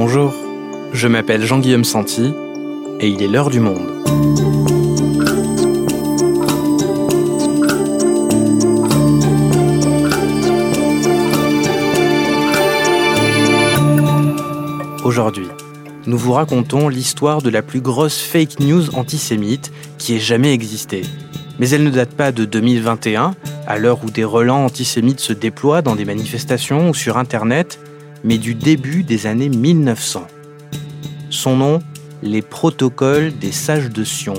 Bonjour, je m'appelle Jean-Guillaume Santi et il est l'heure du monde. Aujourd'hui, nous vous racontons l'histoire de la plus grosse fake news antisémite qui ait jamais existé. Mais elle ne date pas de 2021, à l'heure où des relents antisémites se déploient dans des manifestations ou sur Internet, mais du début des années 1900. Son nom, Les Protocoles des Sages de Sion,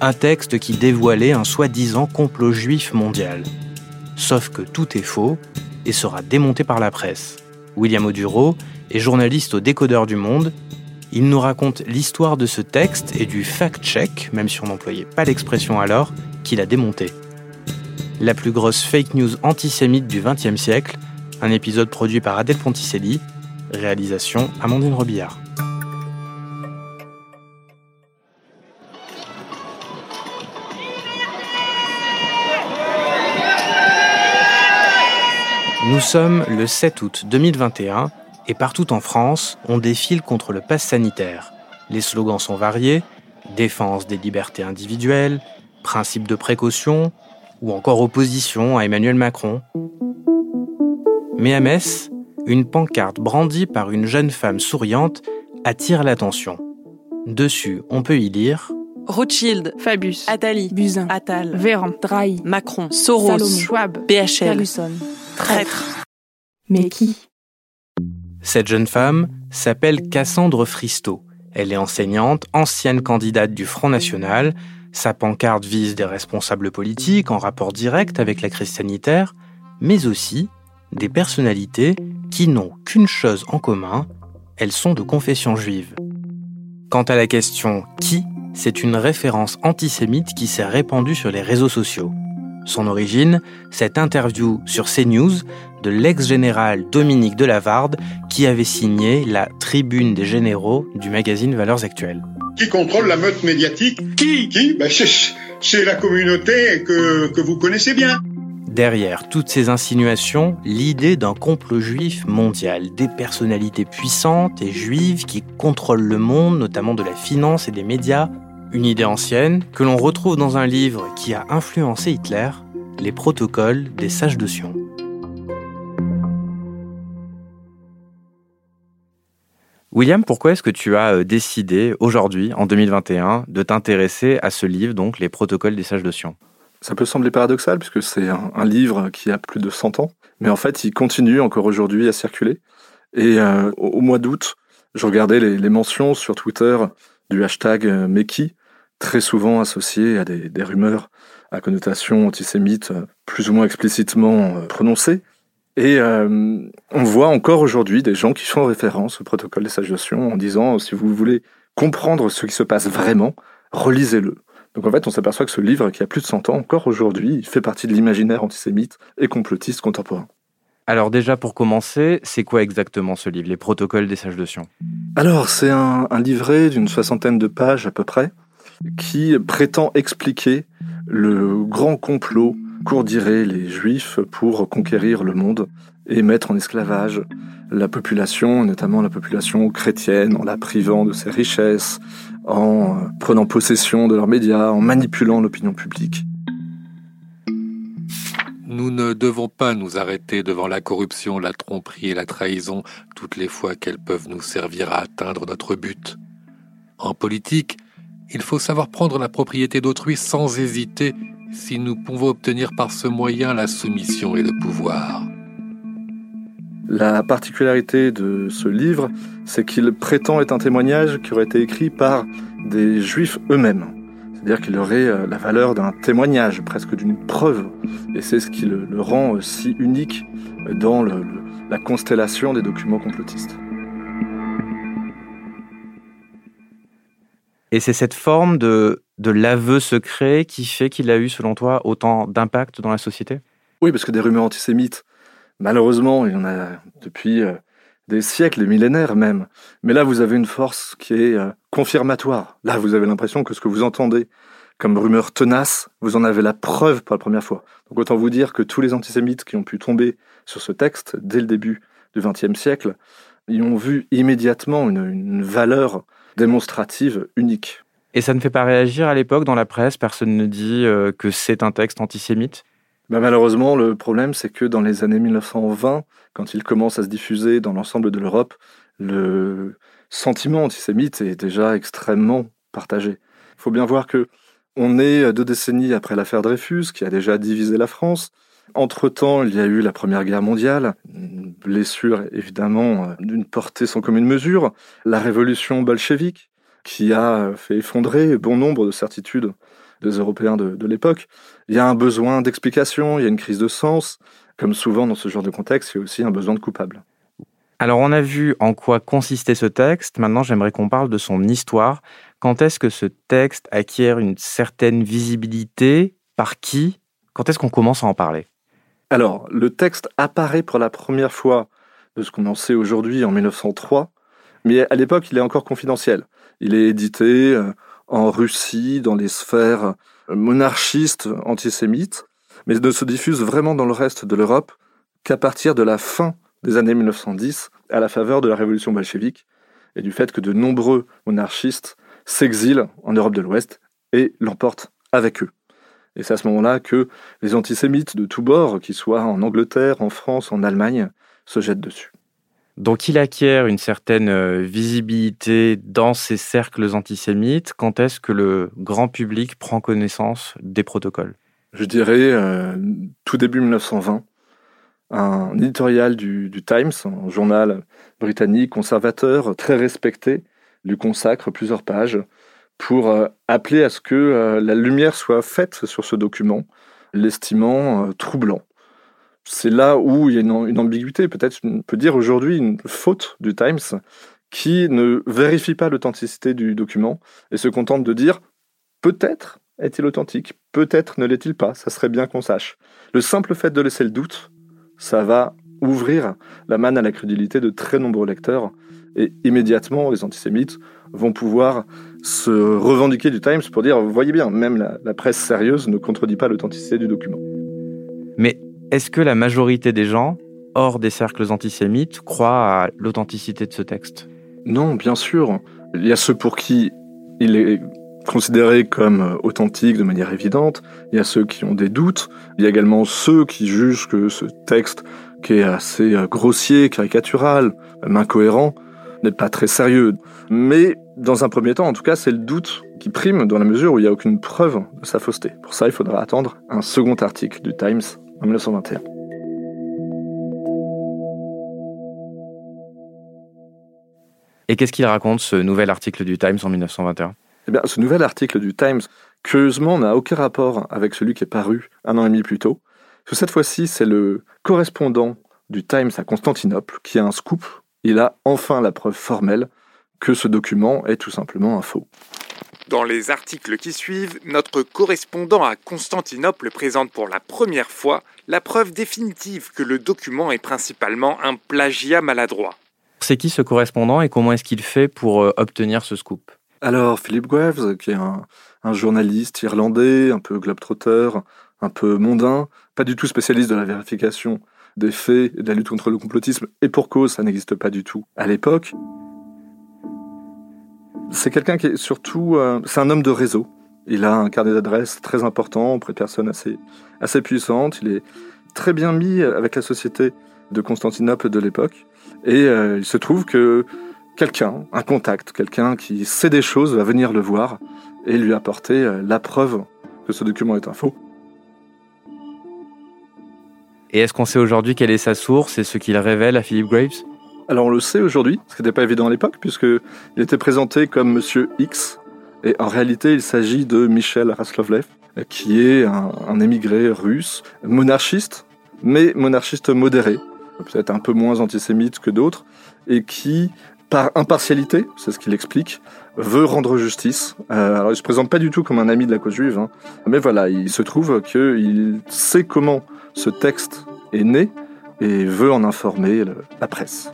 un texte qui dévoilait un soi-disant complot juif mondial. Sauf que tout est faux et sera démonté par la presse. William Oduro est journaliste au Décodeur du Monde. Il nous raconte l'histoire de ce texte et du fact-check, même si on n'employait pas l'expression alors, qu'il a démonté. La plus grosse fake news antisémite du XXe siècle, un épisode produit par Adèle Ponticelli, réalisation Amandine Robillard. Nous sommes le 7 août 2021 et partout en France, on défile contre le pass sanitaire. Les slogans sont variés défense des libertés individuelles, principe de précaution ou encore opposition à Emmanuel Macron. Mais à Metz, une pancarte brandie par une jeune femme souriante attire l'attention. Dessus, on peut y lire Rothschild, Fabius, Attali, Buzyn, Attal, Véran, Drahi, Macron, Soros, Salomon, Schwab, BHL, Ferguson. traître. Mais qui? Cette jeune femme s'appelle Cassandre Fristo. Elle est enseignante, ancienne candidate du Front National. Sa pancarte vise des responsables politiques en rapport direct avec la crise sanitaire, mais aussi des personnalités qui n'ont qu'une chose en commun, elles sont de confession juive. Quant à la question qui, c'est une référence antisémite qui s'est répandue sur les réseaux sociaux. Son origine, cette interview sur CNews de l'ex-général Dominique Delavarde qui avait signé la Tribune des généraux du magazine Valeurs Actuelles. Qui contrôle la meute médiatique? Qui? Qui? Ben, C'est la communauté que, que vous connaissez bien. Derrière toutes ces insinuations, l'idée d'un complot juif mondial, des personnalités puissantes et juives qui contrôlent le monde, notamment de la finance et des médias, une idée ancienne que l'on retrouve dans un livre qui a influencé Hitler, Les protocoles des sages de Sion. William, pourquoi est-ce que tu as euh, décidé aujourd'hui, en 2021, de t'intéresser à ce livre, donc Les protocoles des sages de Sion? Ça peut sembler paradoxal puisque c'est un, livre qui a plus de 100 ans, mais en fait il continue encore aujourd'hui à circuler. Et euh, au, mois d'août, je regardais les, mentions sur Twitter du hashtag euh, Meki, très souvent associé à des, rumeurs à connotation antisémite plus ou moins explicitement euh, prononcées. Et euh, on voit encore aujourd'hui des gens qui font référence au protocole des sages en disant si vous voulez comprendre ce qui se passe vraiment, relisez-le. Donc en fait, on s'aperçoit que ce livre, qui a plus de 100 ans, encore aujourd'hui, fait partie de l'imaginaire antisémite et complotiste contemporain. Alors déjà, pour commencer, c'est quoi exactement ce livre, Les protocoles des sages de Sion? Alors, c'est un, un livret d'une soixantaine de pages à peu près, qui prétend expliquer le grand complot qu'ourdiraient les Juifs pour conquérir le monde et mettre en esclavage la population, notamment la population chrétienne, en la privant de ses richesses, en prenant possession de leurs médias, en manipulant l'opinion publique. Nous ne devons pas nous arrêter devant la corruption, la tromperie et la trahison toutes les fois qu'elles peuvent nous servir à atteindre notre but. En politique, il faut savoir prendre la propriété d'autrui sans hésiter si nous pouvons obtenir par ce moyen la soumission et le pouvoir. La particularité de ce livre, c'est qu'il prétend être un témoignage qui aurait été écrit par des juifs eux-mêmes. C'est-à-dire qu'il aurait la valeur d'un témoignage, presque d'une preuve. Et c'est ce qui le, le, rend si unique dans le, le, la constellation des documents complotistes. Et c'est cette forme de, de l'aveu secret qui fait qu'il a eu, selon toi, autant d'impact dans la société? Oui, parce que des rumeurs antisémites, malheureusement, il y en a depuis euh, des siècles, des millénaires même. Mais là, vous avez une force qui est euh, confirmatoire. Là, vous avez l'impression que ce que vous entendez comme rumeur tenace, vous en avez la preuve pour la première fois. Donc autant vous dire que tous les antisémites qui ont pu tomber sur ce texte dès le début du XXe siècle y ont vu immédiatement une, une valeur démonstrative unique. Et ça ne fait pas réagir à l'époque dans la presse? Personne ne dit euh, que c'est un texte antisémite? Ben, malheureusement, le problème, c'est que dans les années 1920, quand il commence à se diffuser dans l'ensemble de l'Europe, le sentiment antisémite est déjà extrêmement partagé. Il faut bien voir que on est deux décennies après l'affaire Dreyfus, qui a déjà divisé la France. Entre-temps, il y a eu la Première Guerre mondiale, blessure évidemment d'une portée sans commune mesure, la révolution bolchevique, qui a fait effondrer bon nombre de certitudes des Européens de, de l'époque. Il y a un besoin d'explication, il y a une crise de sens. Comme souvent dans ce genre de contexte, il y a aussi un besoin de coupable. Alors on a vu en quoi consistait ce texte, maintenant j'aimerais qu'on parle de son histoire. Quand est-ce que ce texte acquiert une certaine visibilité? Par qui? Quand est-ce qu'on commence à en parler? Alors, le texte apparaît pour la première fois de ce qu'on en sait aujourd'hui en 1903, mais à l'époque il est encore confidentiel. Il est édité euh, en Russie, dans les sphères monarchistes antisémites, mais ne se diffuse vraiment dans le reste de l'Europe qu'à partir de la fin des années 1910, à la faveur de la révolution bolchevique et du fait que de nombreux monarchistes s'exilent en Europe de l'Ouest et l'emportent avec eux. Et c'est à ce moment-là que les antisémites de tous bords, qu'ils soient en Angleterre, en France, en Allemagne, se jettent dessus. Donc il acquiert une certaine euh, visibilité dans ces cercles antisémites. Quand est-ce que le grand public prend connaissance des protocoles? Je dirais euh, tout début 1920. Un éditorial du, Times, un journal britannique conservateur très respecté, lui consacre plusieurs pages pour euh, appeler à ce que la lumière soit faite sur ce document, l'estimant troublant. C'est là où il y a une, ambiguïté, peut-être on peut dire aujourd'hui une faute du Times, qui ne vérifie pas l'authenticité du document et se contente de dire peut-être est-il authentique, peut-être ne l'est-il pas, ça serait bien qu'on sache. Le simple fait de laisser le doute, ça va ouvrir la manne à la crédulité de très nombreux lecteurs et immédiatement les antisémites vont pouvoir se revendiquer du Times pour dire, voyez bien, même la, la presse sérieuse ne contredit pas l'authenticité du document. Mais est-ce que la majorité des gens, hors des cercles antisémites, croient à l'authenticité de ce texte? Non, bien sûr. Il y a ceux pour qui il est considéré comme authentique de manière évidente, il y a ceux qui ont des doutes, il y a également ceux qui jugent que ce texte, qui est assez grossier, caricatural, même incohérent, n'est pas très sérieux. Mais dans un premier temps, en tout cas, c'est le doute qui prime dans la mesure où il n'y a aucune preuve de sa fausseté. Pour ça, il faudra attendre un second article du Times en 1921. Et qu'est-ce qu'il raconte, ce nouvel article du Times en 1921 Eh bien, ce nouvel article du Times, curieusement, n'a aucun rapport avec celui qui est paru un an et demi plus tôt. Parce que cette fois-ci, c'est le correspondant du Times à Constantinople qui a un scoop. Il a enfin la preuve formelle que ce document est tout simplement un faux. Dans les articles qui suivent, notre correspondant à Constantinople présente pour la première fois la preuve définitive que le document est principalement un plagiat maladroit. C'est qui ce correspondant et comment est-ce qu'il fait pour euh, obtenir ce scoop? Alors, Philip Graves, qui est un, un journaliste irlandais, un peu globetrotter, un peu mondain, pas du tout spécialiste de la vérification des faits et de la lutte contre le complotisme, et pour cause, ça n'existe pas du tout à l'époque. C'est quelqu'un qui est surtout, euh, c'est un homme de réseau. Il a un carnet d'adresses très important auprès de personnes assez, assez puissantes. Il est très bien mis avec la société de Constantinople de l'époque. Et euh, il se trouve que quelqu'un, un contact, quelqu'un qui sait des choses, va venir le voir et lui apporter euh, la preuve que ce document est un faux. Et est-ce qu'on sait aujourd'hui quelle est sa source et ce qu'il révèle à Philip Graves? Alors on le sait aujourd'hui, ce qui n'était pas évident à l'époque, puisqu'il était présenté comme Monsieur X, et en réalité il s'agit de Michel Raslovlev, qui est un, émigré russe, monarchiste, mais monarchiste modéré, peut-être un peu moins antisémite que d'autres, et qui, par impartialité, c'est ce qu'il explique, veut rendre justice. Euh, alors il se présente pas du tout comme un ami de la cause juive, hein, mais voilà, il se trouve qu'il sait comment ce texte est né et veut en informer la presse.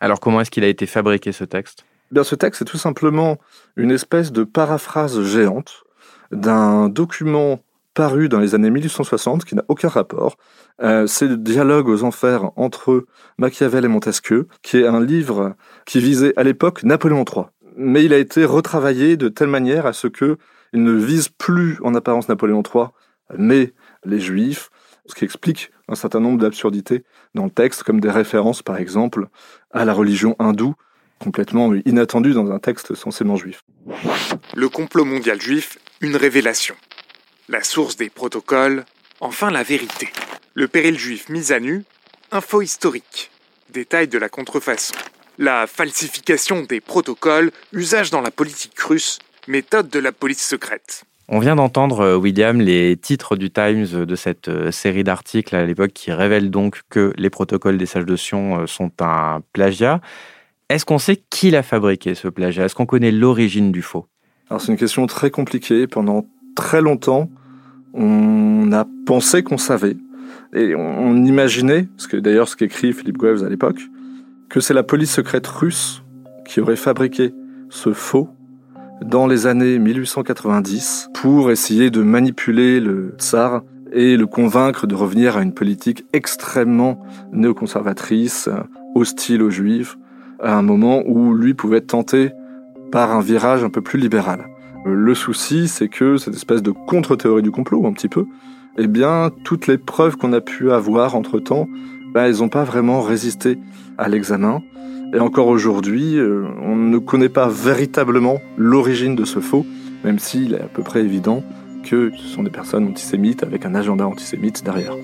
Alors comment est-ce qu'il a été fabriqué ce texte? Eh Bien, ce texte est tout simplement une espèce de paraphrase géante d'un document paru dans les années 1860, qui n'a aucun rapport. Euh, c'est le dialogue aux enfers entre Machiavel et Montesquieu, qui est un livre qui visait à l'époque Napoléon III. Mais il a été retravaillé de telle manière à ce que il ne vise plus en apparence Napoléon III, mais les Juifs, ce qui explique un certain nombre d'absurdités dans le texte, comme des références par exemple à la religion hindoue, complètement inattendues dans un texte censément juif. Le complot mondial juif, une révélation. La source des protocoles, enfin la vérité. Le péril juif mis à nu, info historique. Détail de la contrefaçon. La falsification des protocoles, usage dans la politique russe, méthode de la police secrète. On vient d'entendre, euh, William, les titres du Times de cette euh, série d'articles à l'époque qui révèlent donc que les protocoles des sages de Sion euh, sont un plagiat. Est-ce qu'on sait qui l'a fabriqué, ce plagiat? Est-ce qu'on connaît l'origine du faux? Alors c'est une question très compliquée. Pendant très longtemps, on a pensé qu'on savait. Et on imaginait, d'ailleurs ce qu'écrit Philippe Graves à l'époque, que c'est la police secrète russe qui aurait fabriqué ce faux dans les années 1890 pour essayer de manipuler le tsar et le convaincre de revenir à une politique extrêmement néoconservatrice, hostile aux juifs, à un moment où lui pouvait être tenté par un virage un peu plus libéral. Le souci, c'est que cette espèce de contre-théorie du complot, un petit peu, eh bien, toutes les preuves qu'on a pu avoir entre-temps, ben, elles n'ont pas vraiment résisté à l'examen. Et encore aujourd'hui, euh, on ne connaît pas véritablement l'origine de ce faux, même s'il est à peu près évident que ce sont des personnes antisémites avec un agenda antisémite derrière.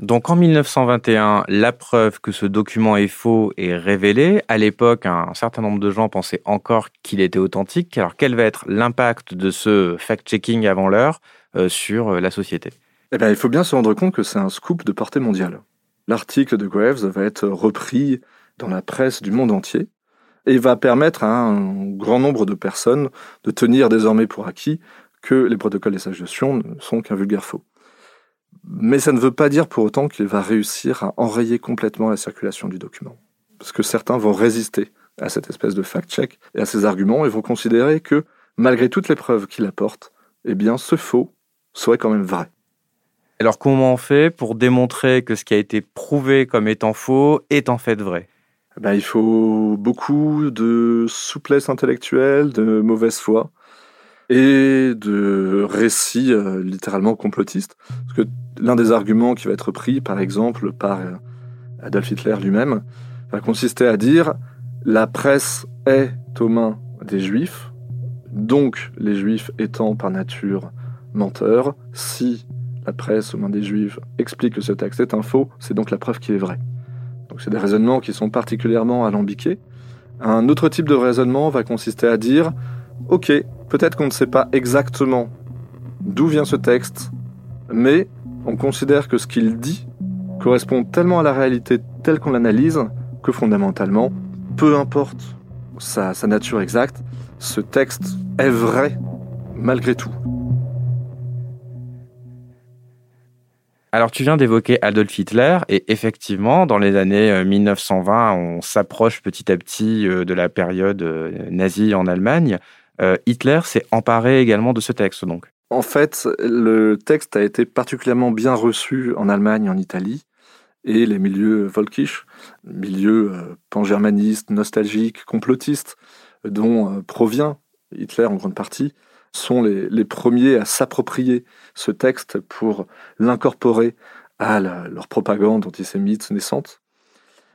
Donc en 1921, la preuve que ce document est faux est révélée. À l'époque, un certain nombre de gens pensaient encore qu'il était authentique. Alors quel va être l'impact de ce fact-checking avant l'heure euh, sur la société? Eh bien, il faut bien se rendre compte que c'est un scoop de portée mondiale. L'article de Graves va être repris dans la presse du monde entier et va permettre à un grand nombre de personnes de tenir désormais pour acquis que les protocoles des sages ne sont qu'un vulgaire faux. Mais ça ne veut pas dire pour autant qu'il va réussir à enrayer complètement la circulation du document. Parce que certains vont résister à cette espèce de fact-check et à ces arguments et vont considérer que, malgré toutes les preuves qu'il apporte, eh bien, ce faux serait quand même vrai. Alors comment on fait pour démontrer que ce qui a été prouvé comme étant faux est en fait vrai? Ben, Il faut beaucoup de souplesse intellectuelle, de mauvaise foi et de récits euh, littéralement complotistes. L'un des arguments qui va être pris, par exemple, par euh, Adolf Hitler lui-même, va consister à dire la presse est aux mains des juifs, donc les juifs étant par nature menteurs, si la presse aux mains des juifs explique que ce texte est un faux, c'est donc la preuve qu'il est vrai. Donc c'est des raisonnements qui sont particulièrement alambiqués. Un autre type de raisonnement va consister à dire Ok, peut-être qu'on ne sait pas exactement d'où vient ce texte, mais on considère que ce qu'il dit correspond tellement à la réalité telle qu'on l'analyse que fondamentalement, peu importe sa, sa nature exacte, ce texte est vrai malgré tout. Alors tu viens d'évoquer Adolf Hitler et effectivement dans les années 1920 euh, on s'approche petit à petit euh, de la période euh, nazie en Allemagne. Hitler s'est emparé également de ce texte donc. En fait, le texte a été particulièrement bien reçu en Allemagne en Italie et les milieux volkisch, milieux pan-germanistes, nostalgiques, complotistes dont provient Hitler en grande partie, sont les, premiers à s'approprier ce texte pour l'incorporer à leur propagande antisémite naissante.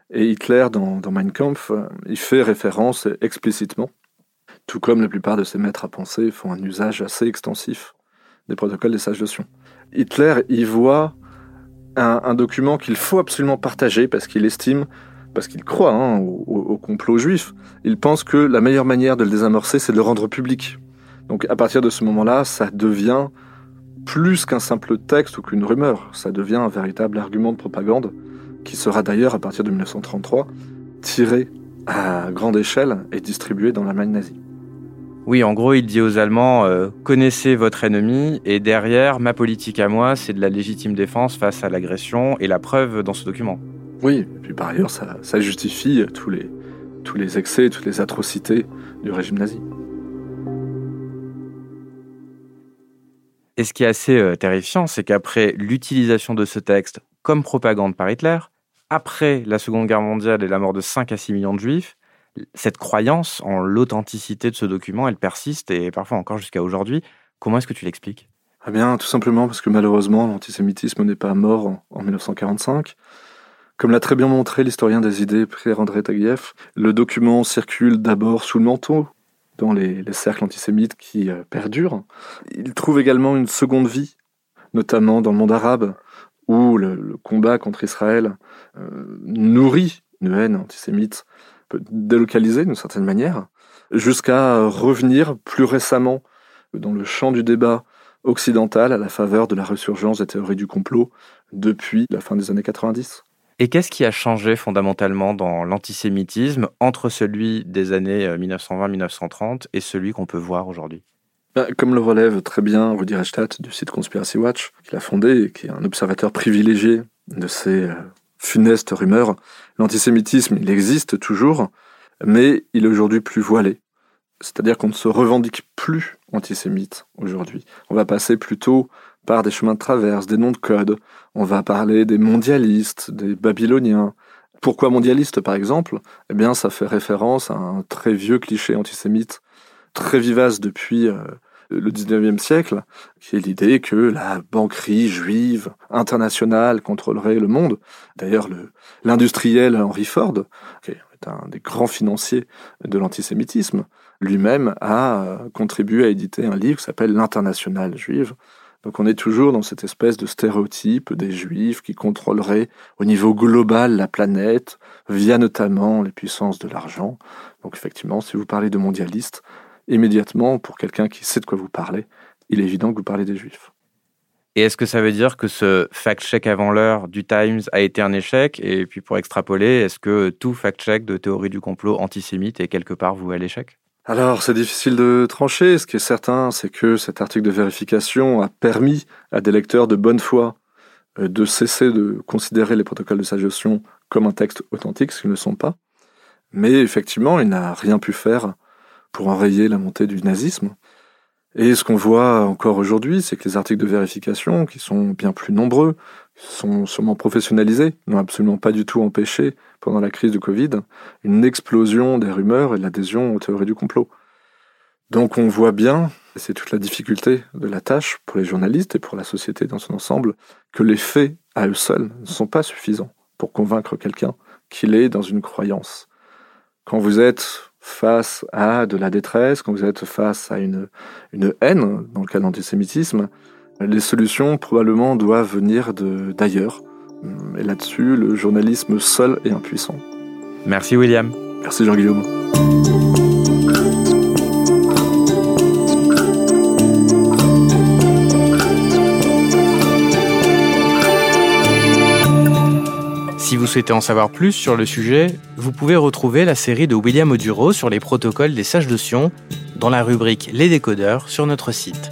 Et Hitler, dans, Mein Kampf, il fait référence explicitement, tout comme la plupart de ses maîtres à penser font un usage assez extensif des protocoles des sages de Sion. Hitler y voit un, document qu'il faut absolument partager parce qu'il estime, parce qu'il croit hein, au complot juif. Il pense que la meilleure manière de le désamorcer, c'est de le rendre public. Donc à partir de ce moment-là, ça devient plus qu'un simple texte ou qu'une rumeur, ça devient un véritable argument de propagande qui sera d'ailleurs à partir de 1933 tiré à grande échelle et distribué dans l'Allemagne nazie. Oui, en gros, il dit aux Allemands euh, connaissez votre ennemi et derrière, ma politique à moi, c'est de la légitime défense face à l'agression et la preuve dans ce document. Oui, et puis par ailleurs, ça, ça justifie tous les, tous les excès, toutes les atrocités du régime nazi. Et ce qui est assez euh, terrifiant, c'est qu'après l'utilisation de ce texte comme propagande par Hitler, après la Seconde Guerre mondiale et la mort de 5 à 6 millions de juifs, cette croyance en l'authenticité de ce document, elle persiste et parfois encore jusqu'à aujourd'hui. Comment est-ce que tu l'expliques? Eh bien, tout simplement parce que malheureusement, l'antisémitisme n'est pas mort en, en 1945. Comme l'a très bien montré l'historien des idées Pierre-André Taguieff, le document circule d'abord sous le manteau, dans les, les cercles antisémites qui euh, perdurent. Il trouve également une seconde vie, notamment dans le monde arabe, où le, combat contre Israël euh, nourrit une haine antisémite, peut d'une certaine manière, jusqu'à revenir plus récemment dans le champ du débat occidental à la faveur de la résurgence des théories du complot depuis la fin des années 90. Et qu'est-ce qui a changé fondamentalement dans l'antisémitisme entre celui des années 1920-1930 et celui qu'on peut voir aujourd'hui? Bah, Comme le relève très bien Rudi Reichstadt du site Conspiracy Watch, qu'il a fondé et qui est un observateur privilégié de ces euh, funestes rumeurs, l'antisémitisme, il existe toujours, mais il est aujourd'hui plus voilé. C'est-à-dire qu'on ne se revendique plus antisémite aujourd'hui. On va passer plutôt par des chemins de traverse, des noms de code. On va parler des mondialistes, des babyloniens. Pourquoi mondialiste, par exemple? Eh bien, ça fait référence à un très vieux cliché antisémite, très vivace depuis euh, le 19e siècle, qui est l'idée que la banquerie juive internationale contrôlerait le monde. D'ailleurs, l'industriel Henry Ford, qui est un des grands financiers de l'antisémitisme, lui-même a contribué à éditer un livre qui s'appelle L'Internationale juive. Donc on est toujours dans cette espèce de stéréotype des juifs qui contrôleraient au niveau global la planète, via notamment les puissances de l'argent. Donc effectivement, si vous parlez de mondialistes, immédiatement, pour quelqu'un qui sait de quoi vous parlez, il est évident que vous parlez des juifs. Et est-ce que ça veut dire que ce fact-check avant l'heure du Times a été un échec? Et puis pour extrapoler, est-ce que tout fact-check de théorie du complot antisémite est quelque part voué à l'échec? Alors, c'est difficile de trancher. Ce qui est certain, c'est que cet article de vérification a permis à des lecteurs de bonne foi euh, de cesser de considérer les protocoles de sa gestion comme un texte authentique, ce qu'ils ne sont pas. Mais effectivement, il n'a rien pu faire pour enrayer la montée du nazisme. Et ce qu'on voit encore aujourd'hui, c'est que les articles de vérification, qui sont bien plus nombreux, sont sûrement professionnalisés, n'ont absolument pas du tout empêché, pendant la crise du Covid, une explosion des rumeurs et de l'adhésion aux théories du complot. Donc on voit bien, et c'est toute la difficulté de la tâche pour les journalistes et pour la société dans son ensemble, que les faits à eux seuls ne sont pas suffisants pour convaincre quelqu'un qu'il est dans une croyance. Quand vous êtes face à de la détresse, quand vous êtes face à une, une haine, dans le cas de l'antisémitisme, les solutions probablement doivent venir d'ailleurs. Et là-dessus, le journalisme seul est impuissant. Merci William. Merci Jean-Guillaume. Si vous souhaitez en savoir plus sur le sujet, vous pouvez retrouver la série de William Oduro sur les protocoles des sages de Sion dans la rubrique Les décodeurs sur notre site.